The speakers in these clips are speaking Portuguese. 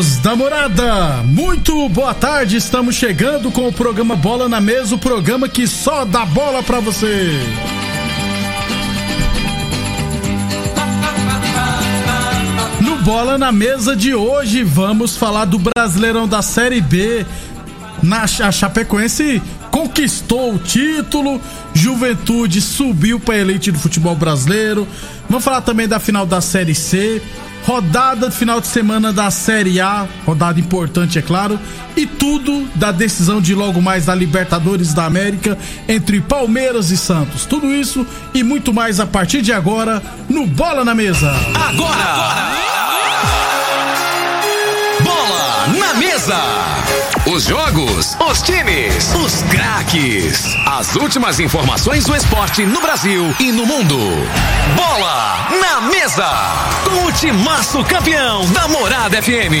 Amigos da morada, muito boa tarde. Estamos chegando com o programa Bola na Mesa o programa que só dá bola pra você. No Bola na Mesa de hoje, vamos falar do Brasileirão da Série B. Na, a Chapecoense conquistou o título, Juventude subiu para a elite do futebol brasileiro. Vamos falar também da final da Série C, rodada final de semana da Série A, rodada importante, é claro, e tudo da decisão de logo mais da Libertadores da América entre Palmeiras e Santos. Tudo isso e muito mais a partir de agora no Bola na Mesa. Agora! agora. Bola na Mesa! Os jogos, os times, os craques. As últimas informações do esporte no Brasil e no mundo. Bola na mesa. Com o timaço campeão da Morada FM.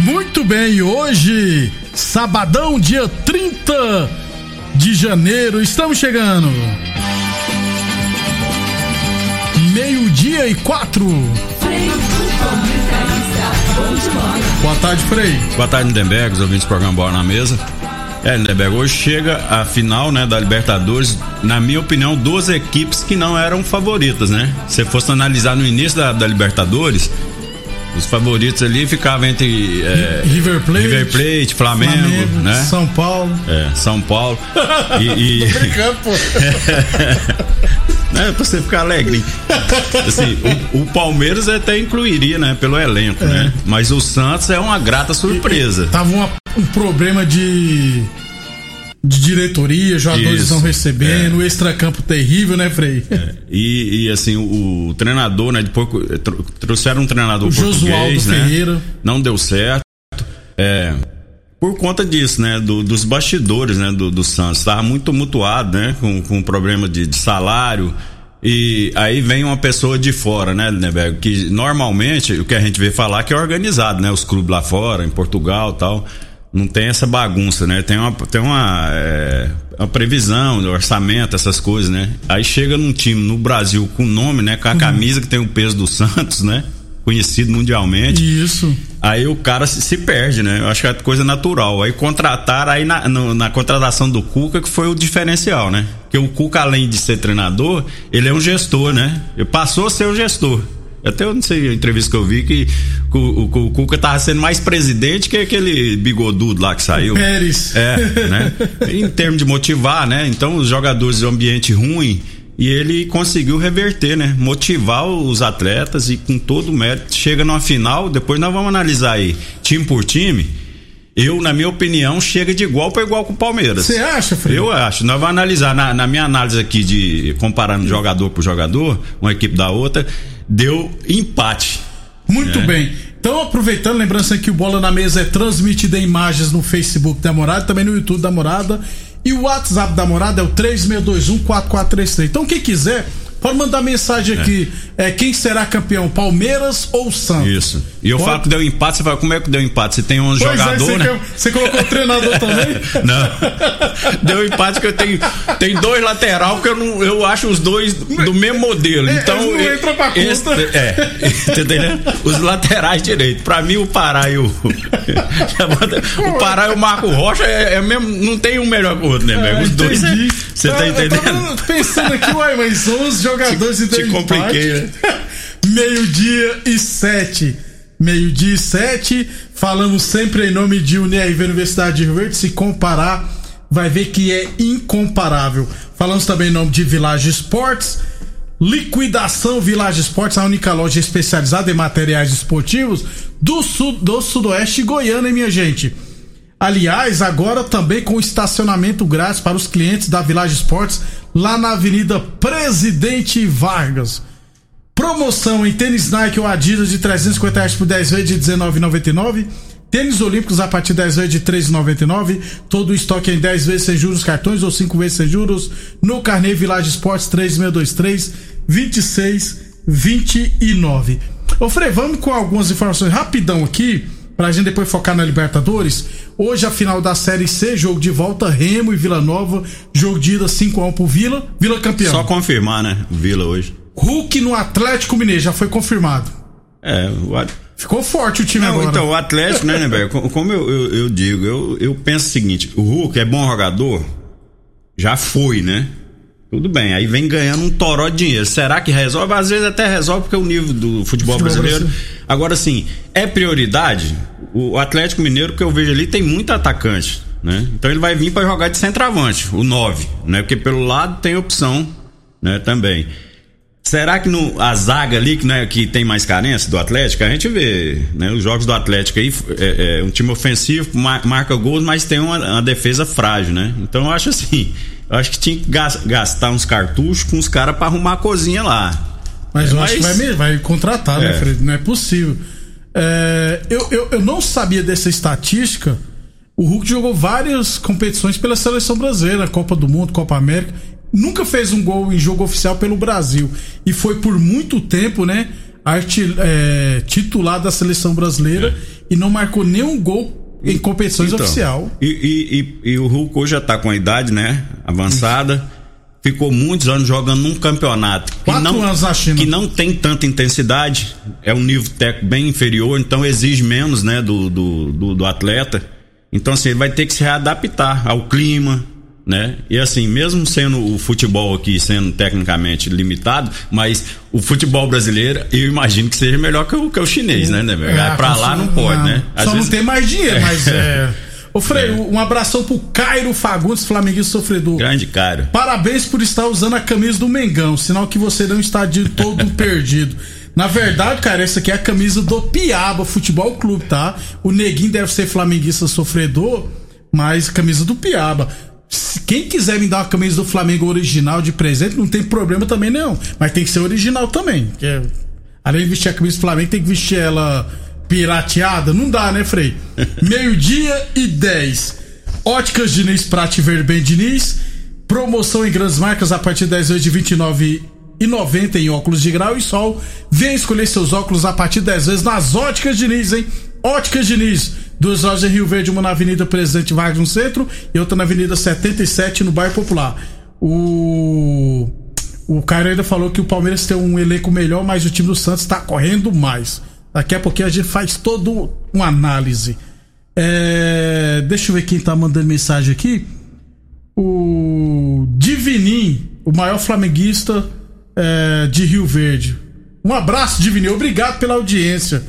Muito bem, hoje, sabadão, dia 30 de janeiro, estamos chegando meio-dia e quatro. Boa tarde, Frei. Boa tarde, Lindenberg, os ouvintes do programa Bola na Mesa. É, Lindenberg, hoje chega a final né, da Libertadores, na minha opinião, duas equipes que não eram favoritas, né? Se fosse analisar no início da, da Libertadores, os favoritos ali ficavam entre é, River Plate, River Plate Flamengo, Flamengo, né? São Paulo. É, São Paulo. e, e... Tô brincando, pô. É, pra você ficar alegre. Assim, o, o, Palmeiras até incluiria, né? Pelo elenco, é. né? Mas o Santos é uma grata surpresa. E, tava uma, um problema de. De diretoria, jogadores estão recebendo, é. extracampo terrível, né, Frei? É. E, e, assim, o, o, treinador, né? Depois trouxeram um treinador o português, Josualdo né? Ferreira. Não deu certo. É, por conta disso, né? Do, dos bastidores, né? Do, do Santos. Estava muito mutuado, né? Com, com problema de, de, salário. E aí vem uma pessoa de fora, né, Lindenberg? Que normalmente o que a gente vê falar que é organizado, né? Os clubes lá fora, em Portugal tal. Não tem essa bagunça, né? Tem uma, tem uma, é, uma previsão, orçamento, essas coisas, né? Aí chega num time no Brasil com nome, né? Com a uhum. camisa que tem o peso do Santos, né? conhecido mundialmente. Isso. Aí o cara se, se, perde, né? Eu acho que é coisa natural. Aí contratar aí na, no, na contratação do Cuca que foi o diferencial, né? Porque o Cuca, além de ser treinador, ele é um gestor, né? Ele passou a ser o gestor. Até eu não sei a entrevista que eu vi que o, o, o Cuca tava sendo mais presidente que aquele bigodudo lá que saiu. Pérez. É, né? em termos de motivar, né? Então os jogadores de ambiente ruim e ele conseguiu reverter, né? Motivar os atletas e com todo o mérito. Chega numa final, depois nós vamos analisar aí, time por time. Eu, na minha opinião, chega de igual para igual com o Palmeiras. Você acha, Fred? Eu acho. Nós vamos analisar, na, na minha análise aqui de comparando jogador por jogador, uma equipe da outra, deu empate. Muito é. bem. Então, aproveitando, lembrando que o Bola na Mesa é transmitido em imagens no Facebook da Morada, também no YouTube da Morada e o WhatsApp da morada é o 36214433. Então, quem quiser, pode mandar mensagem aqui. É. é. quem será campeão, Palmeiras ou Santos? Isso. E eu falo que deu empate, você fala, como é que deu empate? Você tem 11 jogadores, é, né? Você colocou o treinador também? Não. Deu empate que eu tenho tem dois lateral que eu não eu acho os dois do mesmo modelo. É, então não eu, entra pra esse, conta. É, entendeu? Os laterais direito. Para mim o Pará e o o Pará e o Marco Rocha é, é mesmo, não tem um melhor que o outro, né? É, os dois. Você tá, entendendo? pensando aqui, uai, mas são os jogadores te, e te compliquei, né? Meio-dia e sete. Meio-dia e sete. Falamos sempre em nome de Uniaíva Universidade de Rio Verde. Se comparar, vai ver que é incomparável. Falamos também em nome de Village Esportes. Liquidação Village Esportes, a única loja especializada em materiais esportivos do, sul, do sudoeste goiano, hein, minha gente? Aliás, agora também com estacionamento grátis para os clientes da Village Esportes, lá na Avenida Presidente Vargas. Promoção em tênis Nike ou Adidas de 350 reais por 10 vezes de 19,99. Tênis Olímpicos a partir de 10 vezes de 3,99. Todo o estoque em 10 vezes sem juros cartões ou 5 vezes sem juros no Carnê Village Esportes 3623 2629. Ô Frei, vamos com algumas informações rapidão aqui pra gente depois focar na Libertadores. Hoje a final da Série C, jogo de volta, Remo e Vila Nova, jogo de ida 5x1 pro Vila, Vila campeão. Só confirmar, né? Vila hoje. Hulk no Atlético Mineiro, já foi confirmado. É, o Ficou forte o time Não, agora. Então, o Atlético, né, né, Como eu, eu, eu, digo, eu, eu penso o seguinte: o Hulk é bom jogador? Já foi, né? Tudo bem, aí vem ganhando um toró de dinheiro. Será que resolve? Às vezes até resolve porque é o nível do futebol, futebol brasileiro. brasileiro. Agora, sim, é prioridade? O Atlético Mineiro que eu vejo ali tem muito atacante, né? Então ele vai vir para jogar de centroavante, o 9, né? Porque pelo lado tem opção, né, também. Será que no, a zaga ali, que, né, que tem mais carência do Atlético, a gente vê, né, os jogos do Atlético aí, é, é um time ofensivo, marca gols, mas tem uma, uma defesa frágil, né? Então eu acho assim, eu acho que tinha que gastar uns cartuchos com os caras para arrumar a cozinha lá. Mas é, eu mas... acho que vai, vai contratar, né, é. né, Fred? Não é possível. É, eu, eu, eu não sabia dessa estatística. O Hulk jogou várias competições pela seleção brasileira, Copa do Mundo, Copa América. Nunca fez um gol em jogo oficial pelo Brasil. E foi por muito tempo, né? Arte, é, titular da seleção brasileira é. e não marcou nenhum gol em competições então, oficial. E, e, e, e, o Hulk hoje já tá com a idade, né? Avançada. Isso. Ficou muitos anos jogando num campeonato que Quatro não, anos na China. que não tem tanta intensidade, é um nível técnico bem inferior, então exige menos, né, do, do, do, do atleta. Então, assim, ele vai ter que se readaptar ao clima, né? E assim, mesmo sendo o futebol aqui sendo tecnicamente limitado, mas o futebol brasileiro, eu imagino que seja melhor que o, que o chinês, né, né? É, pra lá não pode, não. né? Às Só vezes... não tem mais dinheiro, mas é. Ô Frei, é. um abração pro Cairo Fagundes, flamenguista sofredor. Grande cara. Parabéns por estar usando a camisa do Mengão, sinal que você não está de todo perdido. Na verdade, cara, essa aqui é a camisa do Piaba Futebol Clube, tá? O Neguinho deve ser flamenguista sofredor, mas camisa do Piaba quem quiser me dar uma camisa do Flamengo original de presente, não tem problema também não. Mas tem que ser original também. É, além de vestir a camisa do Flamengo, tem que vestir ela pirateada. Não dá, né, Frei? Meio-dia e 10. Óticas Diniz Prate Verben Diniz. Promoção em grandes marcas a partir de 10 vezes de 29 e 90 em óculos de grau e sol. Venha escolher seus óculos a partir de 10 vezes nas Óticas Diniz, hein? Óticas Diniz Duas lojas em Rio Verde, uma na Avenida Presidente Vargas no centro e outra na Avenida 77 no bairro Popular. O o cara ainda falou que o Palmeiras tem um elenco melhor, mas o time do Santos está correndo mais. Daqui a pouquinho a gente faz toda uma análise. É, deixa eu ver quem tá mandando mensagem aqui. O Divinim, o maior flamenguista é, de Rio Verde. Um abraço, Divinim. Obrigado pela audiência.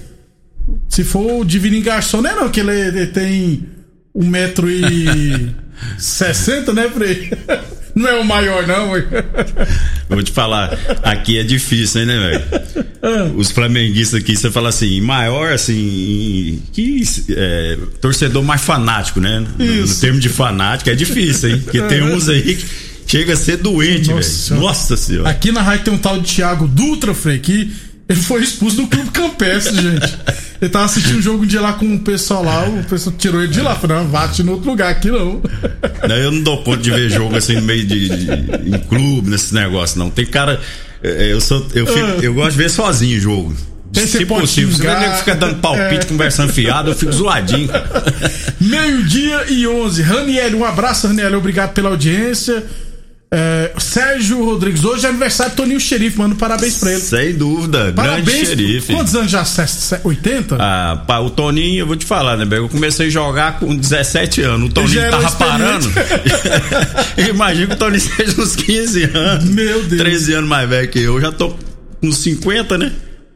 Se for o Divino Garçom, não é não, que ele, ele tem um metro e sessenta, né, Frei? Não é o maior, não, vou te falar, aqui é difícil, né, velho? Ah. Os flamenguistas aqui, você fala assim, maior, assim, que é, torcedor mais fanático, né? No, no, termo de fanático é difícil, hein? Porque tem uns aí que chega a ser doente, velho. Nossa senhora. Aqui na rádio tem um tal de Thiago Dutra, Frei, que ele foi expulso do clube campestre, gente. Ele tava assistindo um jogo um dia lá com o pessoal lá, o pessoal tirou ele de lá. Falou, não, bate no outro lugar aqui não. não. Eu não dou conta de ver jogo assim no meio de, de em clube, nesses negócios, não. Tem cara. É, eu, sou, eu, fico, ah. eu gosto de ver sozinho o jogo. Tem Se possível, você vai ficar dando palpite, é. conversando fiado, eu fico zoadinho. Meio-dia e 11. Raniel, um abraço, Raniel. Obrigado pela audiência. É, Sérgio Rodrigues, hoje é aniversário do Toninho Xerife, mano. Parabéns pra ele. Sem dúvida, parabéns, grande xerife. Quantos anos já? 80? Ah, pá, o Toninho, eu vou te falar, né, Eu comecei a jogar com 17 anos. O Toninho tava parando. Imagina que o Toninho seja uns 15 anos. Meu Deus. 13 anos mais velho que eu. Eu já tô com 50, né?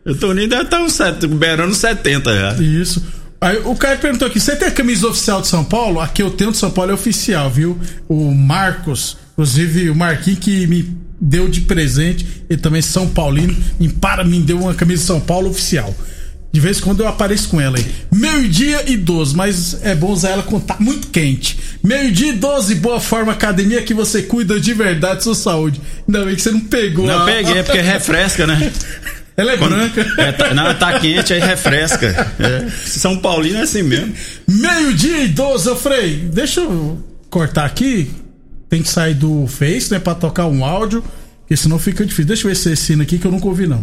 O Toninho deve estar uns beirando 70 já. Isso. Aí o cara perguntou aqui: você tem a camisa oficial de São Paulo? Aqui eu tenho de São Paulo é oficial, viu? O Marcos Inclusive, o Marquinhos que me deu de presente, ele também é São Paulino, e para mim deu uma camisa de São Paulo oficial. De vez em quando eu apareço com ela aí. Meio-dia e 12, mas é bom usar ela quando tá muito quente. Meio-dia e 12, boa forma academia que você cuida de verdade sua saúde. Ainda bem que você não pegou. Não a... peguei, é porque refresca, né? Ela é Quando, branca. É, tá, não, tá quente, aí refresca. É. São Paulino é assim mesmo. Meio-dia e 12, eu Frei, deixa eu cortar aqui. Tem que sair do Face, né, pra tocar um áudio, porque senão fica difícil. Deixa eu ver se esse sino aqui que eu nunca ouvi, não.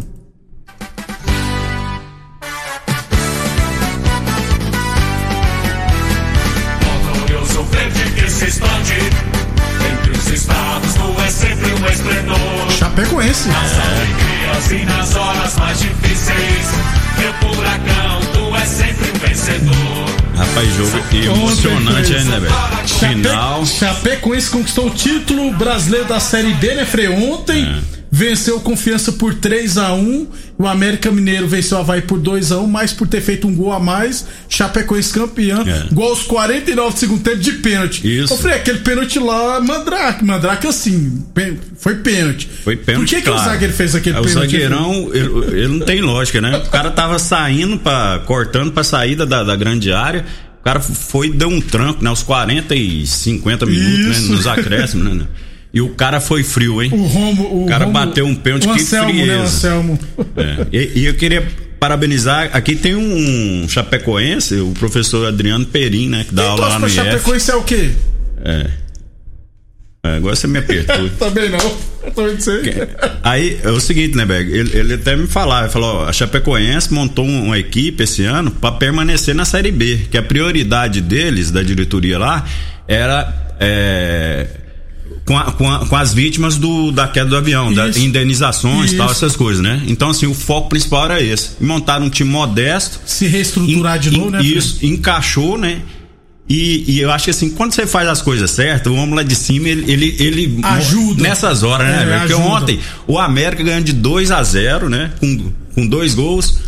Chapecoense. Nas alegrias e nas horas mais difíceis, meu furacão, tu és sempre um vencedor. Rapaz, jogo emocionante ainda, velho? Final. Chapecoense conquistou o título brasileiro da Série B, né, Frei? Ontem. É venceu Confiança por 3 a 1 o América Mineiro venceu o Havaí por 2 a 1 mas por ter feito um gol a mais, Chapecoense campeão, é. gol aos 49 do segundo tempo de pênalti. Isso. Eu falei, aquele pênalti lá, Mandrake, Mandrake assim, foi pênalti. Foi pênalti, Por que, claro. que o zagueiro fez aquele é, pênalti? O zagueirão, ele, ele, não tem lógica, né? O cara tava saindo, pra, cortando pra saída da, da grande área, o cara foi deu um tranco, né? Aos 40 e 50 minutos, né? Nos acréscimos, né? E o cara foi frio, hein? O Romo. O, o cara Romo, bateu um pênalti, que Anselmo, né, frieza. Né, Anselmo. É. E, e, eu queria parabenizar, aqui tem um chapecoense, o professor Adriano Perim, né? Que dá aula lá no IF. chapecoense é o quê? É. é agora você me apertou. Também não. Também sei. Aí é o seguinte, né, Berg? Ele, ele até me falava, ele falou: ó, a Chapecoense montou uma equipe esse ano para permanecer na Série B, que a prioridade deles, da diretoria lá, era é, com, a, com, a, com, as vítimas do, da queda do avião, das indenizações e tal, essas coisas, né? Então, assim, o foco principal era esse. Montaram um time modesto. Se reestruturar de novo, né? Isso, filho? encaixou, né? E, e, eu acho que assim, quando você faz as coisas certas, o homem lá de cima, ele, ele, ele ajuda. Nessas horas, né, é, Porque ontem o América ganhando de 2 a 0 né? Com, com dois gols.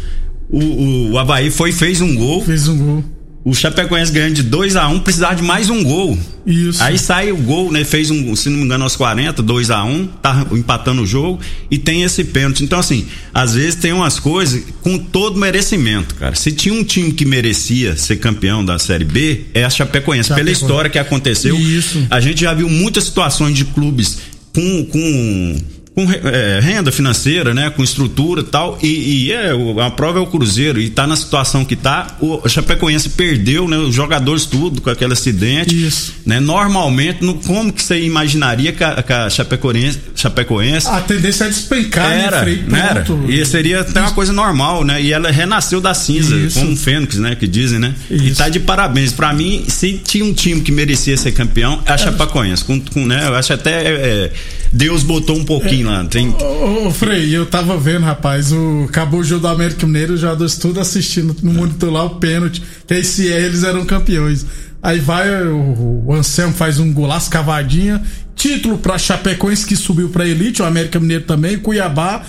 O, o, o Havaí foi fez um gol. Fez um gol. O Chapecoense ganhando de 2 a 1 um, precisava de mais um gol. Isso. Aí sai o gol, né? Fez um, se não me engano, aos 40, 2 a 1 um, tá empatando o jogo e tem esse pênalti. Então, assim, às vezes tem umas coisas com todo merecimento, cara. Se tinha um time que merecia ser campeão da Série B, é a Chapecoense. Chapecoense. Pela história que aconteceu, Isso. a gente já viu muitas situações de clubes com, com com é, renda financeira, né, com estrutura tal, e, e é, a prova é o Cruzeiro e tá na situação que tá, o Chapecoense perdeu, né, os jogadores tudo com aquele acidente, Isso. né, normalmente, no, como que você imaginaria que a, que a Chapecoense, Chapecoense a tendência é despencar, né, era, né, era, e seria até uma coisa normal, né, e ela renasceu da cinza, Isso. como um fênix, né, que dizem, né, Isso. e tá de parabéns, para mim, se tinha um time que merecia ser campeão, é a Chapecoense, com, com né, eu acho até é, é Deus botou um pouquinho lá. Tem... Ô, ô, Frei, eu tava vendo, rapaz, o acabou o jogo do América Mineiro, os jogadores tudo assistindo no monitor lá o pênalti, que aí se é, eles eram campeões. Aí vai o, o Anselmo faz um golaço cavadinha, título pra Chapecoense que subiu pra elite, o América Mineiro também, Cuiabá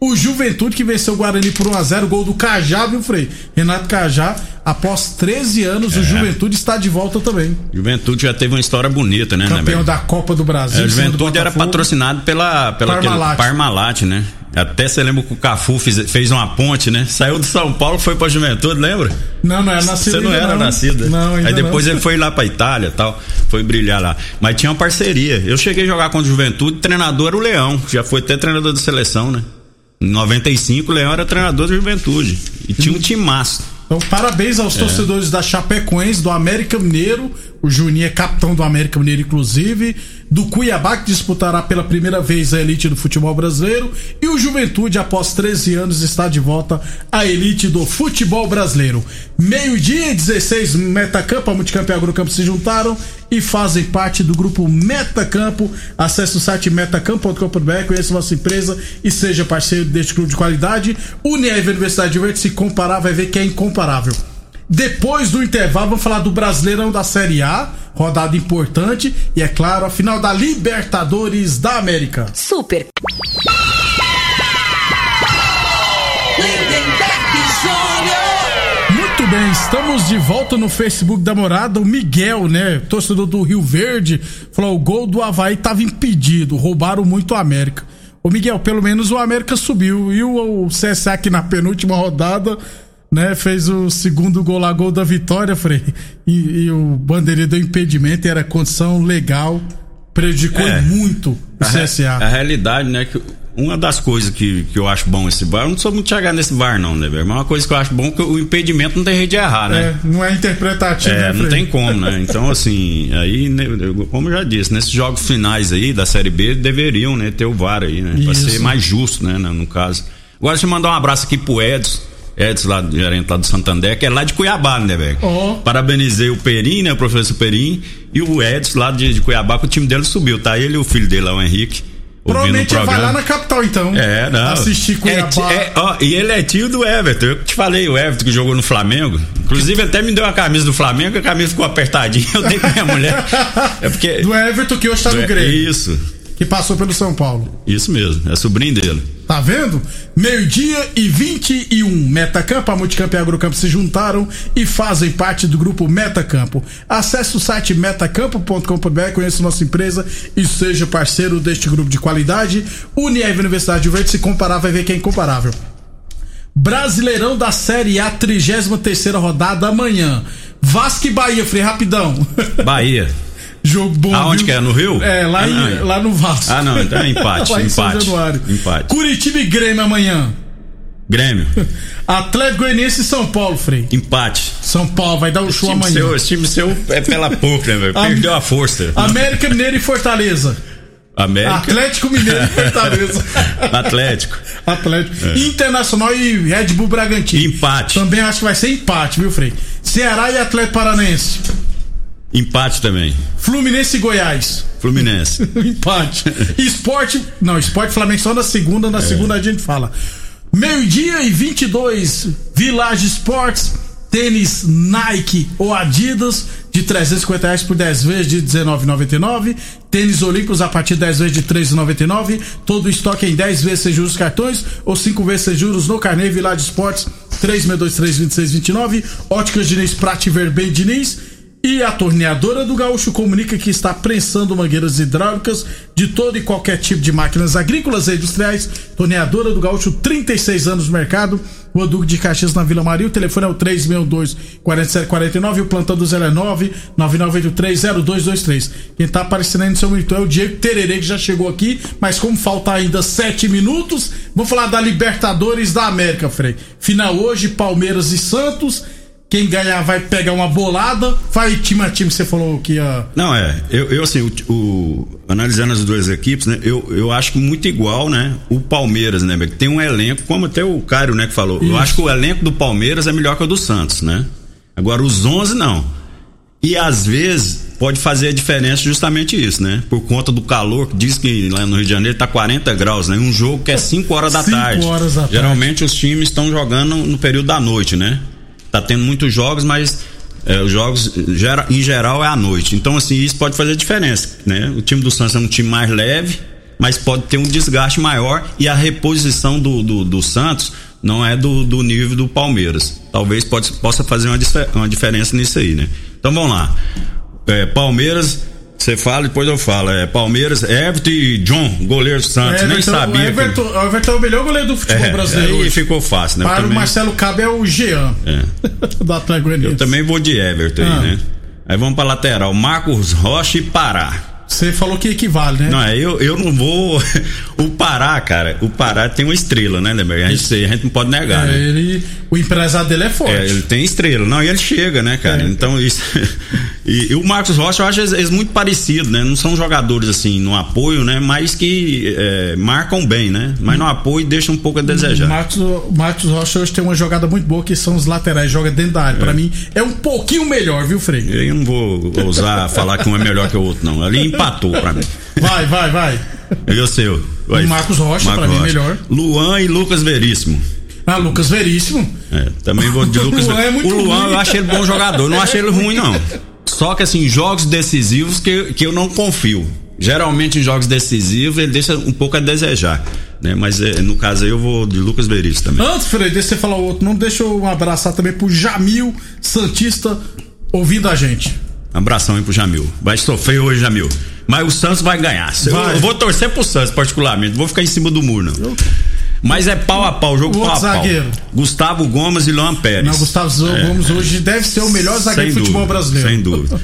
o Juventude que venceu o Guarani por 1x0, gol do Cajá, viu, Frei? Renato Cajá, após 13 anos, é. o Juventude está de volta também. Juventude já teve uma história bonita, né, Campeão né, da Copa do Brasil. É, o Juventude era patrocinado pela, pela Parmalat. Parmalat, né? Até você lembra que o Cafu fez, fez uma ponte, né? Saiu de São Paulo, foi pra Juventude, lembra? Não, não era nascido. Você não era não. nascido. Não, Aí depois não. ele foi lá pra Itália tal, foi brilhar lá. Mas tinha uma parceria. Eu cheguei a jogar contra o Juventude, treinador era o Leão, já foi até treinador da seleção, né? Em 95, o Leão era treinador da juventude. E tinha um time massa. Então, parabéns aos é. torcedores da Chapecoense, do América Mineiro. O Juninho é capitão do América Mineiro, inclusive. Do Cuiabá, que disputará pela primeira vez a elite do futebol brasileiro. E o Juventude, após 13 anos, está de volta à elite do futebol brasileiro. Meio-dia e 16, Metacampo, a Multicampo e a Agrocampo se juntaram e fazem parte do grupo Metacampo. Acesse o site metacampo.com.br, conheça nossa empresa e seja parceiro deste clube de qualidade. Unieve Universidade Verde, se comparar, vai ver que é incomparável. Depois do intervalo, vamos falar do Brasileirão da Série A, rodada importante e, é claro, a final da Libertadores da América. Super. Muito bem, estamos de volta no Facebook da morada. O Miguel, né, torcedor do Rio Verde, falou: o gol do Havaí estava impedido, roubaram muito o América. Ô Miguel, pelo menos o América subiu. E o, o CSA aqui na penúltima rodada, né, fez o segundo gol lá, gol da vitória, Frei. E, e o bandeirinha deu impedimento, era condição legal, prejudicou é, muito o a CSA. a realidade, né, que uma das coisas que, que eu acho bom esse bar, eu não sou muito chegar nesse bar, não, né, velho? Mas uma coisa que eu acho bom é que o impedimento não tem jeito de errar, né? É, não é interpretativo. É, né, não tem como, né? Então, assim, aí, né, como eu já disse, nesses jogos finais aí da Série B, deveriam, né, ter o VAR aí, né? Pra Isso. ser mais justo, né, no caso. Agora, deixa eu mandar um abraço aqui pro Edson. Edson, lá, gerente lá do Santander, que é lá de Cuiabá, né, velho? Oh. Parabenizei o Perim, né, o professor Perim, e o Edson lá de, de Cuiabá, que o time dele subiu, tá? Ele e o filho dele lá, o Henrique Provavelmente ele vai lá na capital, então. É, não. Assistir Cuiabá. É, é, ó, e ele é tio do Everton. Eu te falei, o Everton que jogou no Flamengo. Inclusive, até me deu a camisa do Flamengo, a camisa ficou apertadinha. Eu dei pra minha mulher. É porque. Do Everton que hoje tá no Grêmio. Isso. Que passou pelo São Paulo. Isso mesmo, é sobrinho dele. Tá vendo? Meio-dia e 21. Metacampo, a Multicampo e a Agrocampo se juntaram e fazem parte do grupo Metacampo. Acesse o site metacampo.com.br, conheça nossa empresa e seja parceiro deste grupo de qualidade. Unieve Universidade de Verde, se comparar, vai ver quem é incomparável. Brasileirão da Série A, 33 rodada amanhã. Vasco e Bahia, Frei, rapidão. Bahia. Jogo bom. Aonde viu? que é? No Rio? É, lá, ah, em, lá no Vasco. Ah, não, então é empate. lá empate. empate. Curitiba e Grêmio amanhã. Grêmio. Atlético Goianiense e São Paulo, Frei. Empate. São Paulo vai dar um show amanhã. Seu, esse time seu é pela pouco, né, velho? Perdeu a força. América Mineiro e Fortaleza. América. Atlético Mineiro e Fortaleza. Atlético. Atlético. É. Internacional e Red Bull Bragantino. Empate. Também acho que vai ser empate, viu, Frei? Ceará e Atlético Paranaense. Empate também. Fluminense e Goiás. Fluminense. Empate. Esporte. Não, Esporte Flamengo só na segunda. Na é. segunda a gente fala. Meio-dia e 22. Village Sports. Tênis Nike ou Adidas de 350 reais por 10 vezes de 19,99. Tênis Olímpicos a partir de 10 vezes de 3,99. Todo o estoque em 10 vezes sem juros cartões ou 5 vezes sem juros no Carnê Village Sports 36232629. Óticas Diniz Prate Verben Diniz e a torneadora do Gaúcho comunica que está prensando mangueiras hidráulicas de todo e qualquer tipo de máquinas agrícolas e industriais. Torneadora do Gaúcho, 36 anos no mercado. O Duque de Caxias na Vila Maria. O telefone é o 362-4749. O plantão do 09 99830223. Quem está aparecendo aí no seu monitor é o Diego Tererê, que já chegou aqui. Mas como falta ainda 7 minutos, vamos falar da Libertadores da América, Frei. Final hoje, Palmeiras e Santos. Quem ganhar vai pegar uma bolada. Vai time a time, você falou que ia. Não, é. Eu, eu assim, o, o, analisando as duas equipes, né? Eu, eu acho que muito igual, né? O Palmeiras, né? Que tem um elenco, como até o Cário, né, que falou. Isso. Eu acho que o elenco do Palmeiras é melhor que o do Santos, né? Agora, os 11 não. E às vezes pode fazer a diferença justamente isso, né? Por conta do calor, que diz que lá no Rio de Janeiro tá 40 graus, né? Um jogo que é 5 horas da cinco tarde. Horas da Geralmente tarde. os times estão jogando no período da noite, né? Tá tendo muitos jogos, mas é, os jogos em geral é à noite. Então, assim, isso pode fazer diferença, né? O time do Santos é um time mais leve, mas pode ter um desgaste maior e a reposição do, do, do Santos não é do, do nível do Palmeiras. Talvez pode, possa fazer uma, uma diferença nisso aí, né? Então vamos lá. É, Palmeiras você fala, depois eu falo. É Palmeiras, Everton e John, goleiro Santos. Everton, nem sabia. O Everton, que... Everton é o melhor goleiro do futebol é, brasileiro. Aí ficou fácil, né? Para também... o Marcelo Cabe é o Jean. É. do Atlético Eu também vou de Everton ah. aí, né? Aí vamos pra lateral. Marcos Rocha e Pará. Você falou que equivale, né? Não, é, eu, eu não vou. o Pará, cara, o Pará tem uma estrela, né, Lember? A gente, a gente não pode negar, é, né? Ele, o empresário dele é forte. É, ele tem estrela. Não, e ele chega, né, cara? É. Então isso. e, e, o Marcos Rocha, eu acho eles, eles, muito parecidos, né? Não são jogadores assim no apoio, né? Mas que é, marcam bem, né? Mas no apoio deixa um pouco a desejar. O Marcos, Marcos Rocha hoje tem uma jogada muito boa que são os laterais, joga dentro da área. É. Pra mim é um pouquinho melhor, viu, Frei? Eu não vou ousar falar que um é melhor que o outro, não. Ali empatou pra mim. Vai, vai, vai. E o seu? Vai. O Marcos Rocha, Marcos pra Rocha. mim, melhor. Luan e Lucas Veríssimo. Ah, Lucas Veríssimo. É, também vou de Lucas Luan é O Luan ruim. eu achei ele bom jogador, não achei ele ruim, não. Só que assim, jogos decisivos que, que eu não confio. geralmente em jogos decisivos ele deixa um pouco a desejar. Né? Mas é, no caso aí eu vou de Lucas Berício também. Antes, Fred, deixa você falar o outro. Não deixa eu abraçar também pro Jamil Santista ouvindo a gente. Abração aí pro Jamil. Vai sofrer hoje, Jamil. Mas o Santos vai ganhar. Vai. Eu, vou torcer pro Santos, particularmente. Vou ficar em cima do muro, não. Mas é pau a pau, jogo o pau a pau. Zagueiro. Gustavo Gomes e Luan Pérez. Não, Gustavo é, Gomes hoje deve ser o melhor zagueiro do futebol brasileiro. Sem dúvida.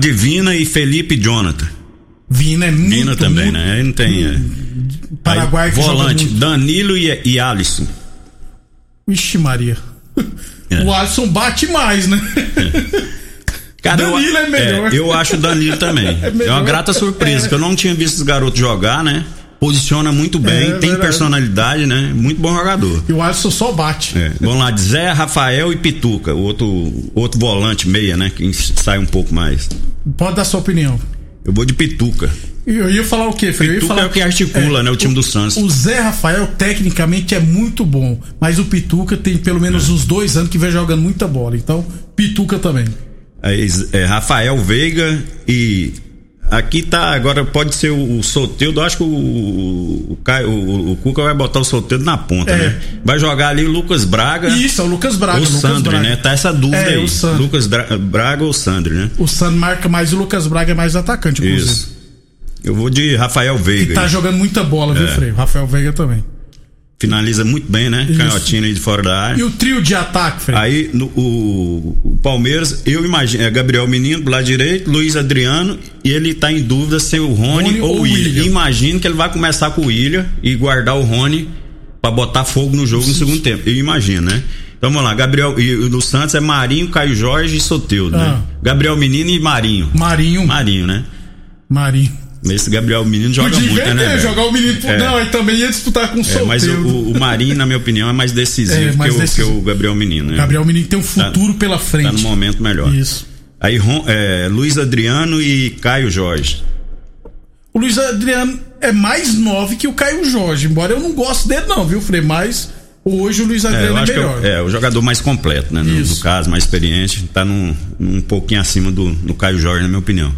Divina e Felipe Jonathan. Vina é muito Vina também, muito, né? Ele não tem. É. Paraguai Aí, que Volante, Danilo e, e Alisson. Vixe, Maria. É. O Alisson bate mais, né? É. Cara, Danilo eu, é melhor. É, eu acho o Danilo também. É, é uma grata surpresa, é. que eu não tinha visto esse garoto jogar, né? Posiciona muito bem, é, tem verdade. personalidade, né? Muito bom jogador. E o Alisson só bate. É. Vamos lá, Zé, Rafael e Pituca, o outro, outro volante meia, né? Que sai um pouco mais. Pode dar sua opinião. Eu vou de Pituca. Eu ia falar o quê, Fred? Pituca falar, é o que articula, é, né? O time o, do Santos. O Zé Rafael, tecnicamente, é muito bom. Mas o Pituca tem pelo menos é. uns dois anos que vem jogando muita bola. Então, Pituca também. É, é, Rafael Veiga e Aqui tá, agora pode ser o, o Soteudo, acho que o, o, o, o, Cuca vai botar o Soteudo na ponta, é. né? Vai jogar ali o Lucas Braga. Isso, é o Lucas Braga. O Sandro, né? Tá essa dúvida é, aí. O Lucas Braga ou Sandro, né? O Sandro marca mais o Lucas Braga é mais atacante, inclusive. Isso. Eu vou de Rafael Veiga. Que tá aí. jogando muita bola, viu, é. Freio? Rafael Veiga também finaliza muito bem, né? Isso. Canhotinho aí de fora da área. E o trio de ataque, Fred? Aí no, o, o, Palmeiras, eu imagino, é Gabriel Menino do lado direito, Luiz Adriano, e ele tá em dúvida se o Rony, Rony ou o William. William. Imagino que ele vai começar com o William e guardar o Rony para botar fogo no jogo no segundo tempo. Eu imagino, né? Então vamos lá, Gabriel e o do Santos é Marinho, Caio Jorge e Soteudo, né? ah. né? Gabriel Menino e Marinho. Marinho. Marinho, né? Marinho. Esse Gabriel Menino joga Podia muito, né? Velho? jogar o menino. É. Não, aí também ia disputar com o é, Mas o, o, Marinho, na minha opinião, é mais decisivo, é, mais que, decisivo. O, que, o, Gabriel Menino. Né? Gabriel Menino tem um tá- futuro tá, pela frente. Tá no momento melhor. Isso. Aí é, Luiz Adriano e Caio Jorge. O Luiz Adriano é mais novo que o Caio Jorge, embora eu não goste dele, não, viu, Frei? Mas hoje o Luiz é, Adriano é, é melhor. É, é, o jogador mais completo, né? No, no, caso, mais experiente, tá num, um pouquinho acima do, do Caio Jorge, na minha opinião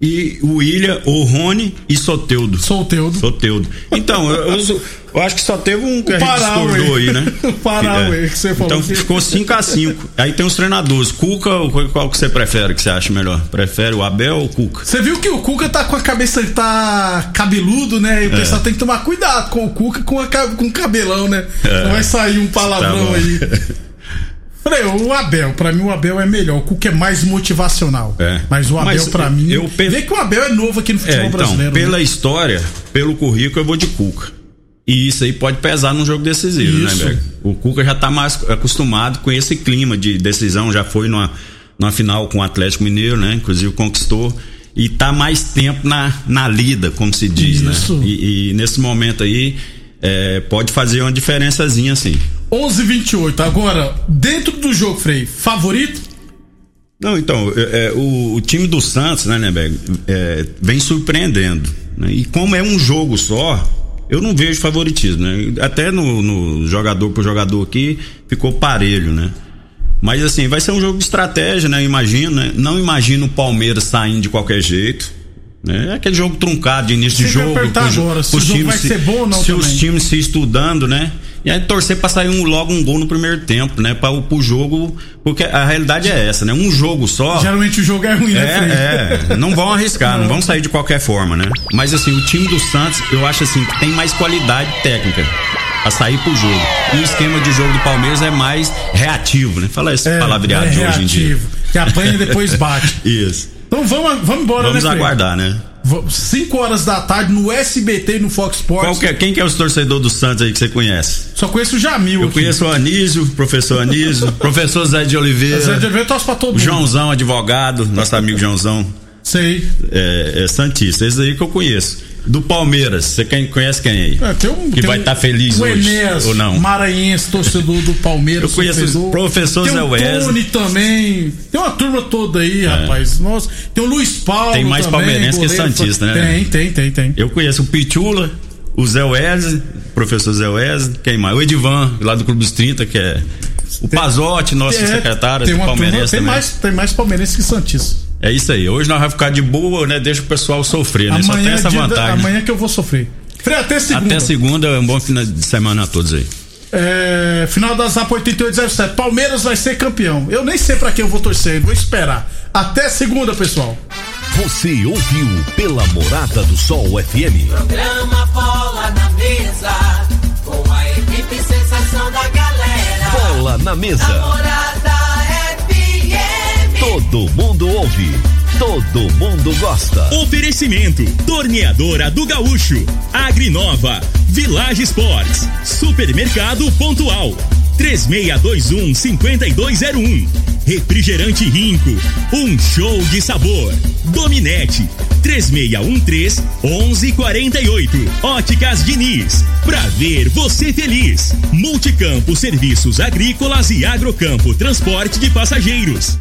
e o William, o Rony e Soteudo. Soteudo. Soteudo. Então, eu, eu, eu, acho que só teve um que a gente discordou aí, né? Paral, é. que você falou. Então ficou 5 a 5 Aí tem os treinadores. Cuca, qual que você prefere, que você acha melhor? Prefere o Abel ou o Cuca? Você viu que o Cuca tá com a cabeça, tá cabeludo, né? E o é. pessoal tem que tomar cuidado com o Cuca com, a, com o cabelão, né? É. Não vai sair um palavrão tá aí. Falei, o Abel, pra mim o Abel é melhor. O Cuca é mais motivacional. É. Mas o Abel, Mas pra mim. Eu pe... Vê que o Abel é novo aqui no futebol é, então, brasileiro. Pela né? história, pelo currículo, eu vou de Cuca. E isso aí pode pesar num jogo decisivo, né, isso. né, Berg? O Cuca já tá mais acostumado com esse clima de decisão, já foi numa, numa final com o Atlético Mineiro, né? Inclusive conquistou. E tá mais tempo na, na lida, como se diz, né? isso. né? E, e nesse momento aí, é, pode fazer uma diferençazinha, assim. 11:28. Agora, dentro do jogo, Frei, favorito? Não, então, é, é, o, o, time do Santos, né, Neberg, é, vem surpreendendo. Né? E como é um jogo só, eu não vejo favoritismo, né? Até no, no jogador por jogador aqui ficou parelho, né? Mas assim, vai ser um jogo de estratégia, né? Imagino, né? Não imagino o Palmeiras saindo de qualquer jeito. Né? É aquele jogo truncado de início de jogo. Agora, se o jogo vai se, ser bom ou não Se também. os times se estudando, né? E aí torcer para sair um, logo um gol no primeiro tempo, né? Para o jogo, porque a realidade é essa, né? Um jogo só. Geralmente o jogo é ruim, né? É, é. Não vão arriscar, não. não vão sair de qualquer forma, né? Mas assim, o time do Santos, eu acho assim que tem mais qualidade técnica a sair pro jogo. E o esquema de jogo do Palmeiras é mais reativo, né? Fala esse é, palavreado é de hoje em dia. Que apanha e depois bate. Isso. Então vamos, vamos embora, vamos né? Vamos aguardar, né? 5 horas da tarde no SBT e no Fox Sports. Que é, quem que é os torcedores do Santos aí que você conhece? Só conheço o Jamil. Eu aqui. conheço o Anísio, professor Anísio, professor Zé de Oliveira. Zé de Oliveira torce pra todo mundo. Joãozão, advogado, nosso amigo Joãozão. Sei. É, é Santista, esse aí que eu conheço. Do Palmeiras, você quem, conhece quem aí? É, tem um, que tem vai estar um, tá feliz o hoje, Enes, ou não? Maranhense, torcedor do Palmeiras. Eu conheço o professor tem Zé Wesley. Tony também. Tem uma turma toda aí, é. rapaz. Nossa, tem o Luiz Paulo Tem mais também, palmeirense goleiro, que Santista, né? Tem, tem, tem, tem. Eu conheço o Pichula, o Zé Wesley, professor Zé Wesley, quem mais? O Edivan, lá do Clube dos 30, que é o Pazotti, nosso é, secretário, tem uma palmeirense turma, tem também. Mais, tem mais palmeirense que Santista. É isso aí. Hoje nós vamos ficar de boa, né? Deixa o pessoal sofrer, né? Amanhã Só tem essa vantagem. Da, amanhã que eu vou sofrer. Frei, até segunda. Até segunda, um bom final de semana a todos aí. É, final da Zap 8807. Palmeiras vai ser campeão. Eu nem sei para quem eu vou torcer, vou esperar. Até segunda, pessoal. Você ouviu pela Morada do Sol FM. Programa Bola na Mesa. Com a equipe sensação da galera. Bola na Mesa. Todo mundo ouve. Todo mundo gosta. Oferecimento: Torneadora do Gaúcho, Agrinova, Village Sports, Supermercado Pontual. 3621 5201. Refrigerante Rinco, um show de sabor. Dominete 3613 1148. Óticas Diniz, pra ver você feliz. Multicampo Serviços Agrícolas e Agrocampo Transporte de Passageiros.